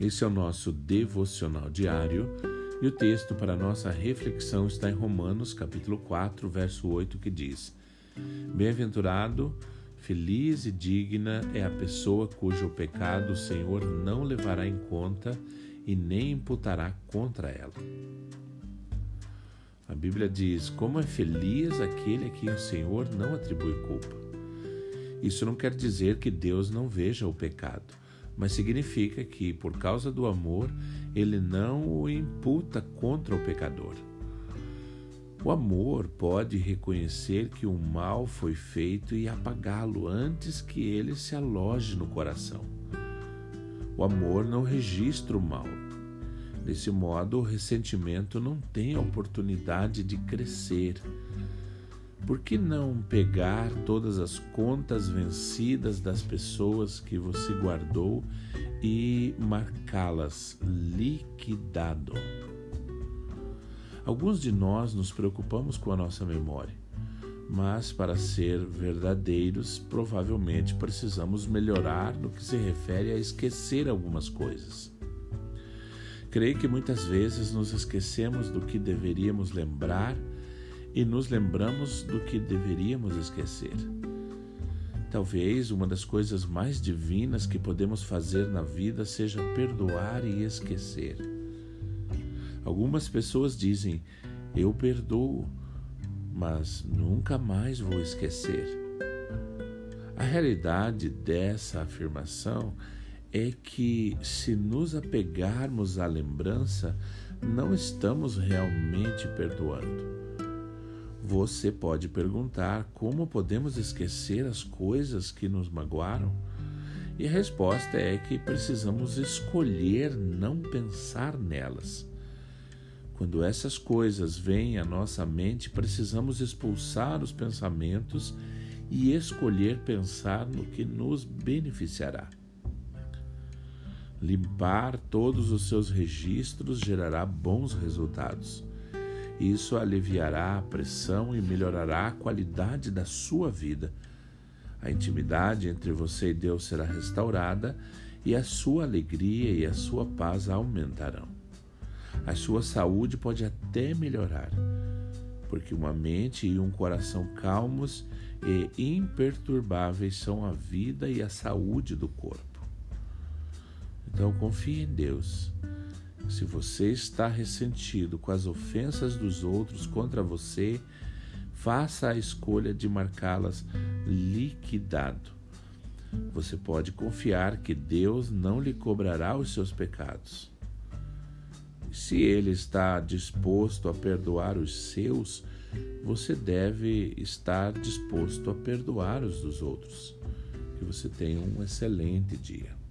Esse é o nosso devocional diário e o texto para nossa reflexão está em Romanos, capítulo 4, verso 8, que diz: Bem-aventurado, feliz e digna é a pessoa cujo pecado o Senhor não levará em conta e nem imputará contra ela. A Bíblia diz: Como é feliz aquele a quem o Senhor não atribui culpa. Isso não quer dizer que Deus não veja o pecado, mas significa que, por causa do amor, ele não o imputa contra o pecador. O amor pode reconhecer que o mal foi feito e apagá-lo antes que ele se aloje no coração. O amor não registra o mal. Desse modo, o ressentimento não tem a oportunidade de crescer. Por que não pegar todas as contas vencidas das pessoas que você guardou e marcá-las liquidado? Alguns de nós nos preocupamos com a nossa memória, mas para ser verdadeiros, provavelmente precisamos melhorar no que se refere a esquecer algumas coisas. Creio que muitas vezes nos esquecemos do que deveríamos lembrar e nos lembramos do que deveríamos esquecer. Talvez uma das coisas mais divinas que podemos fazer na vida seja perdoar e esquecer. Algumas pessoas dizem: Eu perdoo, mas nunca mais vou esquecer. A realidade dessa afirmação é que, se nos apegarmos à lembrança, não estamos realmente perdoando. Você pode perguntar como podemos esquecer as coisas que nos magoaram? E a resposta é que precisamos escolher não pensar nelas. Quando essas coisas vêm à nossa mente, precisamos expulsar os pensamentos e escolher pensar no que nos beneficiará. Limpar todos os seus registros gerará bons resultados. Isso aliviará a pressão e melhorará a qualidade da sua vida. A intimidade entre você e Deus será restaurada e a sua alegria e a sua paz aumentarão. A sua saúde pode até melhorar, porque uma mente e um coração calmos e imperturbáveis são a vida e a saúde do corpo. Então confie em Deus se você está ressentido com as ofensas dos outros contra você, faça a escolha de marcá-las liquidado. Você pode confiar que Deus não lhe cobrará os seus pecados. Se Ele está disposto a perdoar os seus, você deve estar disposto a perdoar os dos outros. Que você tenha um excelente dia.